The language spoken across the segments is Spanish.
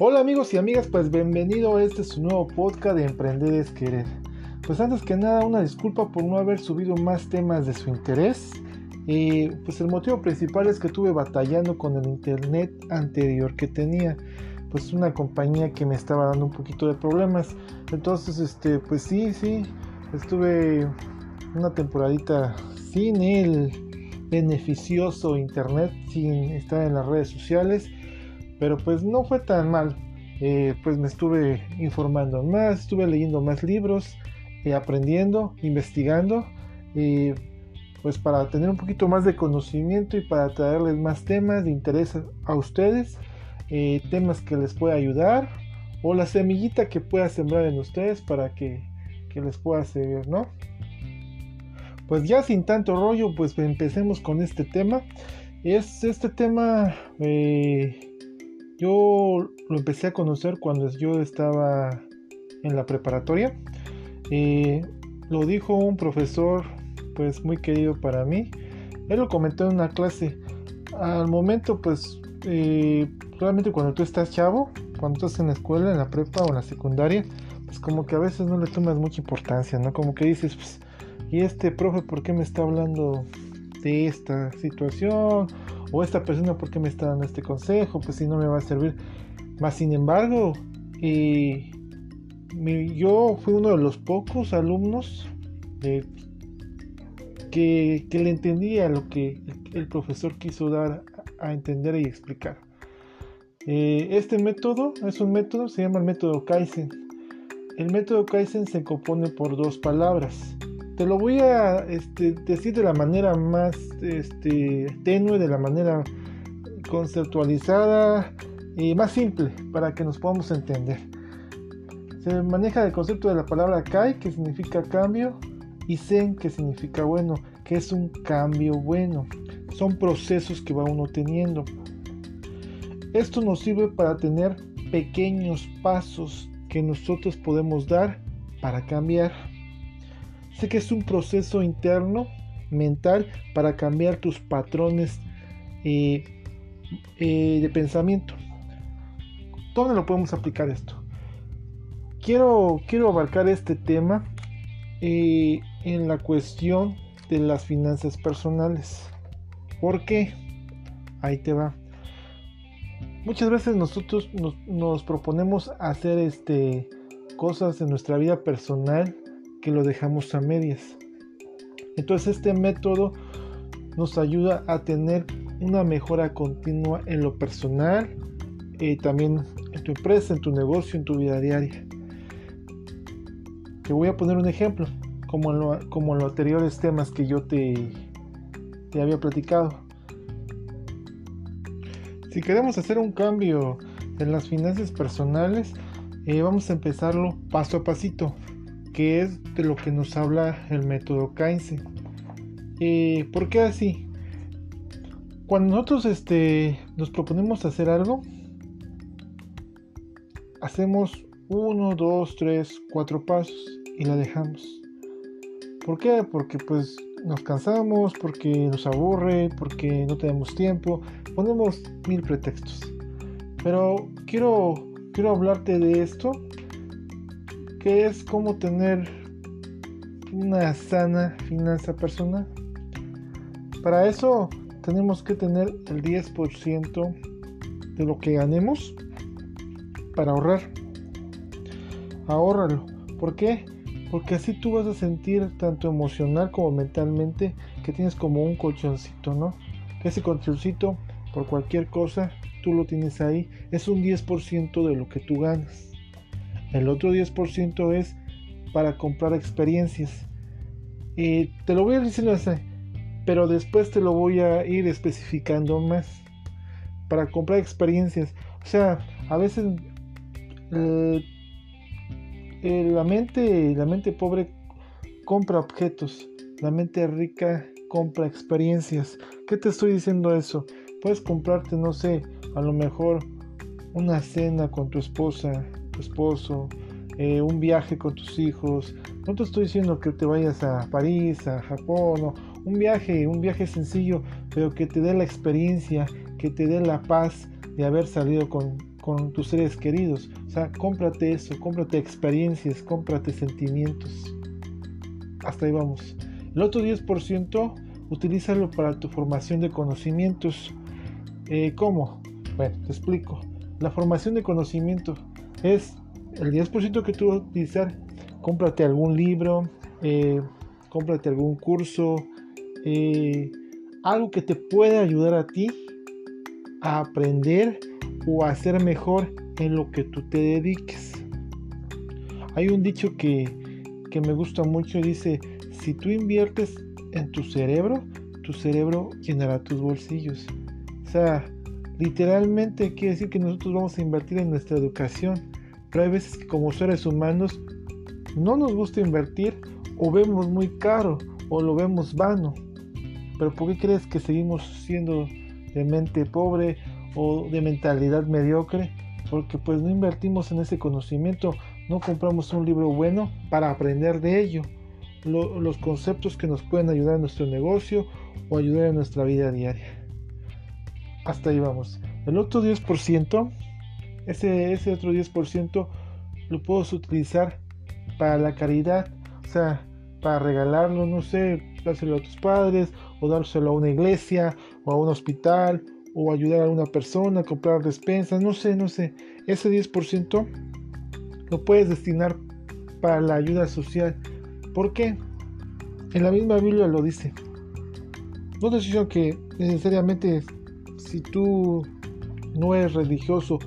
Hola amigos y amigas, pues bienvenido a este su nuevo podcast de Emprender es Querer. Pues antes que nada una disculpa por no haber subido más temas de su interés. Y pues el motivo principal es que estuve batallando con el internet anterior que tenía. Pues una compañía que me estaba dando un poquito de problemas. Entonces, este, pues sí, sí, estuve una temporadita sin el beneficioso internet, sin estar en las redes sociales pero pues no fue tan mal. Eh, pues me estuve informando más, estuve leyendo más libros, eh, aprendiendo, investigando, pues para tener un poquito más de conocimiento y para traerles más temas de interés a ustedes, eh, temas que les pueda ayudar o la semillita que pueda sembrar en ustedes para que, que les pueda servir, ¿no? Pues ya sin tanto rollo, pues empecemos con este tema. Es este tema yo lo empecé a conocer cuando yo estaba en la preparatoria. Eh, lo dijo un profesor pues muy querido para mí. Él lo comentó en una clase. Al momento pues eh, realmente cuando tú estás chavo, cuando estás en la escuela, en la prepa o en la secundaria, pues como que a veces no le tomas mucha importancia, ¿no? Como que dices, pues, ¿y este profe por qué me está hablando de esta situación? O esta persona por qué me está dando este consejo, pues si no me va a servir. Más sin embargo, eh, yo fui uno de los pocos alumnos que, le entendía lo que el, profesor quiso dar a, entender y explicar. Eh, este método es un método, se llama el método Kaizen. El método Kaizen se compone por dos palabras. Te lo voy a este, decir de la manera más este, tenue, de la manera conceptualizada y más simple para que nos podamos entender. Se maneja el concepto de la palabra Kai, que significa cambio, y Zen, que significa bueno, que es un cambio bueno. Son procesos que va uno teniendo. Esto nos sirve para tener pequeños pasos que nosotros podemos dar para cambiar. Sé que es un proceso interno, mental, para cambiar tus patrones eh, eh, de pensamiento. ¿Dónde lo podemos aplicar esto? Quiero, quiero abarcar este tema eh, en la cuestión de las finanzas personales. ¿Por qué? Ahí te va. Muchas veces nosotros nos, nos proponemos hacer este, cosas en nuestra vida personal que lo dejamos a medias. Entonces este método nos ayuda a tener una mejora continua en lo personal, y también en tu empresa, en tu negocio, en tu vida diaria. Te voy a poner un ejemplo, como en, lo, como en los anteriores temas que yo te, te había platicado. Si queremos hacer un cambio en las finanzas personales, eh, vamos a empezarlo paso a pasito que es de lo que nos habla el método Kaizen. Eh, ¿Por qué así? Cuando nosotros este, nos proponemos hacer algo, hacemos uno, dos, tres, cuatro pasos y la dejamos. ¿Por qué? Porque pues nos cansamos, porque nos aburre, porque no tenemos tiempo, ponemos mil pretextos. Pero quiero, quiero hablarte de esto que es cómo tener una sana finanza personal. Para eso tenemos que tener el 10% de lo que ganemos para ahorrar. Ahórralo. ¿Por qué? Porque así tú vas a sentir tanto emocional como mentalmente que tienes como un colchoncito, ¿no? Ese colchoncito, por cualquier cosa, tú lo tienes ahí. Es un 10% de lo que tú ganas. El otro 10% es para comprar experiencias. Y te lo voy a ir diciendo así, pero después te lo voy a ir especificando más. Para comprar experiencias. O sea, a veces eh, eh, la mente, la mente pobre compra objetos. La mente rica compra experiencias. ¿Qué te estoy diciendo eso? Puedes comprarte, no sé, a lo mejor una cena con tu esposa, tu esposo, eh, un viaje con tus hijos. No te estoy diciendo que te vayas a París, a Japón, un viaje, un viaje sencillo, pero que te dé la experiencia, que te dé la paz de haber salido con, con tus seres queridos. O sea, cómprate eso, cómprate experiencias, cómprate sentimientos. Hasta ahí vamos. El otro 10% utilízalo para tu formación de conocimientos. Eh, ¿Cómo? Bueno, te explico. La formación de conocimiento es el 10% que tú vas a utilizar. Cómprate algún libro, eh, cómprate algún curso, eh, algo que te pueda ayudar a ti a aprender o a ser mejor en lo que tú te dediques. Hay un dicho que, que me gusta mucho, dice, si tú inviertes en tu cerebro, tu cerebro llenará tus bolsillos. O sea, literalmente quiere decir que nosotros vamos a invertir en nuestra educación. Pero hay veces que como seres humanos no nos gusta invertir o vemos muy caro o lo vemos vano. Pero ¿por qué crees que seguimos siendo de mente pobre o de mentalidad mediocre? Porque pues no invertimos en ese conocimiento, no compramos un libro bueno para aprender de ello. los conceptos que nos pueden ayudar en nuestro negocio o ayudar en nuestra vida diaria. Hasta ahí vamos. El otro 10%, ese, ese otro 10% lo puedes utilizar para la caridad, o sea, para regalarlo, no sé, dárselo a tus padres o dárselo a una iglesia o a un hospital o ayudar a una persona a comprar despensas, no sé, no sé. Ese 10% lo puedes destinar para la ayuda social. ¿Por qué? En la misma Biblia lo dice. No te que necesariamente si tú no eres religioso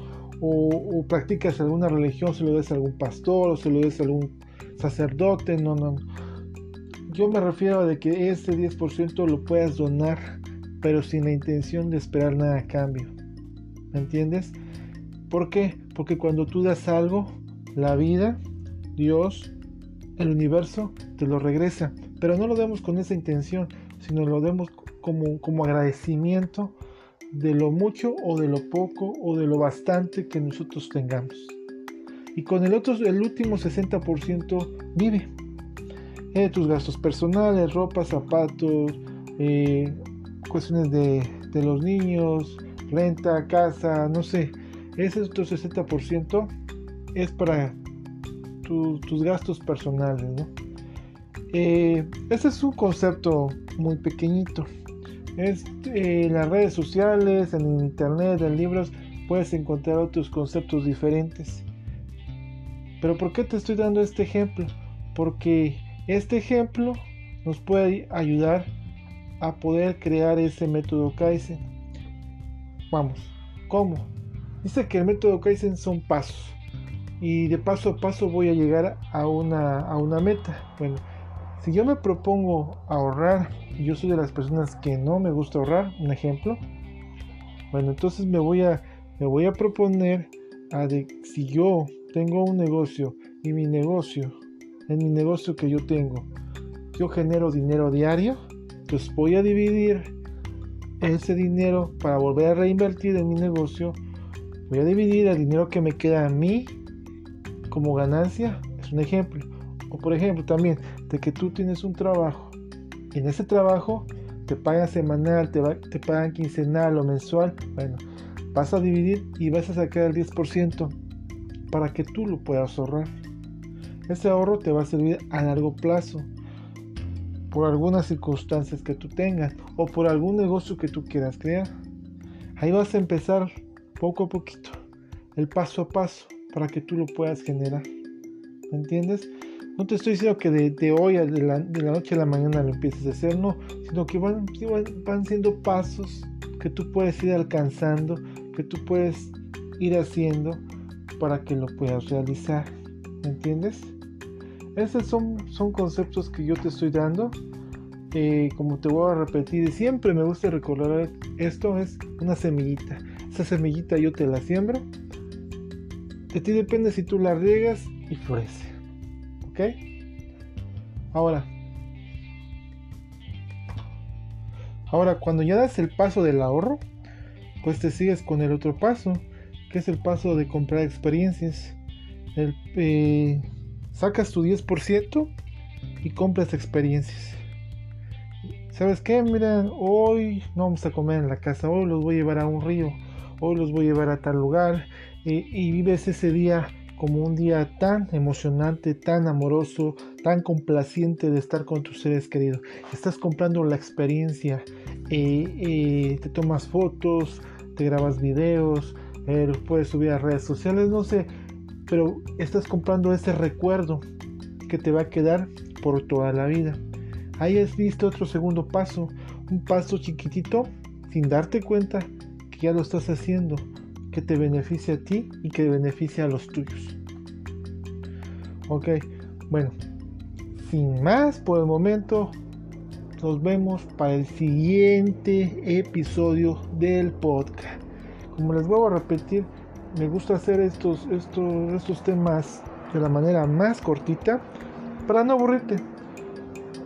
o, practicas alguna religión, se lo des a algún pastor o se lo des a algún sacerdote, no, no. Yo me refiero a de que ese 10% lo puedas donar, pero sin la intención de esperar nada a cambio. ¿Me entiendes? ¿Por qué? Porque cuando tú das algo, la vida, Dios, el universo, te lo regresa. Pero no lo demos con esa intención, sino lo demos como, como agradecimiento de lo mucho o de lo poco o de lo bastante que nosotros tengamos. Y con el otro, el último 60% vive. Eh, tus gastos personales, ropa, zapatos, eh, cuestiones de, los niños, renta, casa, no sé. Ese otro 60% es para tus gastos personales. ¿no? Eh, ese es un concepto muy pequeñito. En las redes sociales, en internet, en libros, puedes encontrar otros conceptos diferentes. Pero ¿por qué te estoy dando este ejemplo? Porque este ejemplo nos puede ayudar a poder crear ese método Kaizen. Vamos, ¿cómo? Dice que el método Kaizen son pasos. Y de paso a paso voy a llegar a una, a una meta. Bueno, si yo me propongo ahorrar, yo soy de las personas que no me gusta ahorrar, un ejemplo, bueno, entonces me voy a, me voy a proponer a de, si yo tengo un negocio y mi negocio, en mi negocio que yo tengo, yo genero dinero diario, entonces voy a dividir ese dinero para volver a reinvertir en mi negocio, voy a dividir el dinero que me queda a mí como ganancia, es un ejemplo. O por ejemplo también de que tú tienes un trabajo y en ese trabajo te pagan semanal, te, pagan quincenal o mensual. Bueno, vas a dividir y vas a sacar el 10% para que tú lo puedas ahorrar. Ese ahorro te va a servir a largo plazo por algunas circunstancias que tú tengas o por algún negocio que tú quieras crear. Ahí vas a empezar poco a poquito, el paso a paso, para que tú lo puedas generar. ¿Me entiendes? No te estoy diciendo que de, hoy, de la, de la, noche a la mañana lo empieces a hacer, no, sino que van, van siendo pasos que tú puedes ir alcanzando, que tú puedes ir haciendo para que lo puedas realizar. ¿Me entiendes? Esos son, son conceptos que yo te estoy dando. Eh, como te voy a repetir, siempre me gusta recordar esto, es una semillita. Esa semillita yo te la siembro. De ti depende si tú la riegas y florece. Ahora, ahora cuando ya das el paso del ahorro, pues te sigues con el otro paso, que es el paso de comprar experiencias. El, eh, sacas tu 10% y compras experiencias. ¿Sabes qué? Miren, hoy no vamos a comer en la casa, hoy los voy a llevar a un río, hoy los voy a llevar a tal lugar eh, y vives ese día como un día tan emocionante, tan amoroso, tan complaciente de estar con tus seres queridos. Estás comprando la experiencia, eh, eh, te tomas fotos, te grabas videos, eh, puedes subir a redes sociales, no sé, pero estás comprando ese recuerdo que te va a quedar por toda la vida. Ahí has visto otro segundo paso, un paso chiquitito sin darte cuenta que ya lo estás haciendo, que te beneficia a ti y que beneficia a los tuyos. Ok, bueno, sin más por el momento, nos vemos para el siguiente episodio del podcast. Como les vuelvo a repetir, me gusta hacer estos, estos, estos temas de la manera más cortita para no aburrirte.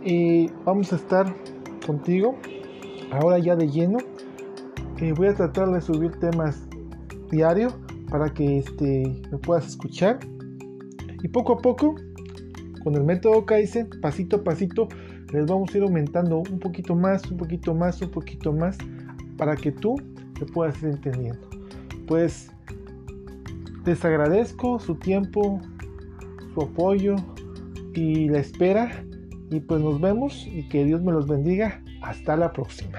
Y vamos a estar contigo ahora ya de lleno. Eh, voy a tratar de subir temas diario para que este, me puedas escuchar. Y poco a poco, con el método Kaizen, pasito a pasito, les vamos a ir aumentando un poquito más, un poquito más, un poquito más, para que tú te puedas ir entendiendo. Pues les agradezco su tiempo, su apoyo y la espera. Y pues nos vemos y que Dios me los bendiga. Hasta la próxima.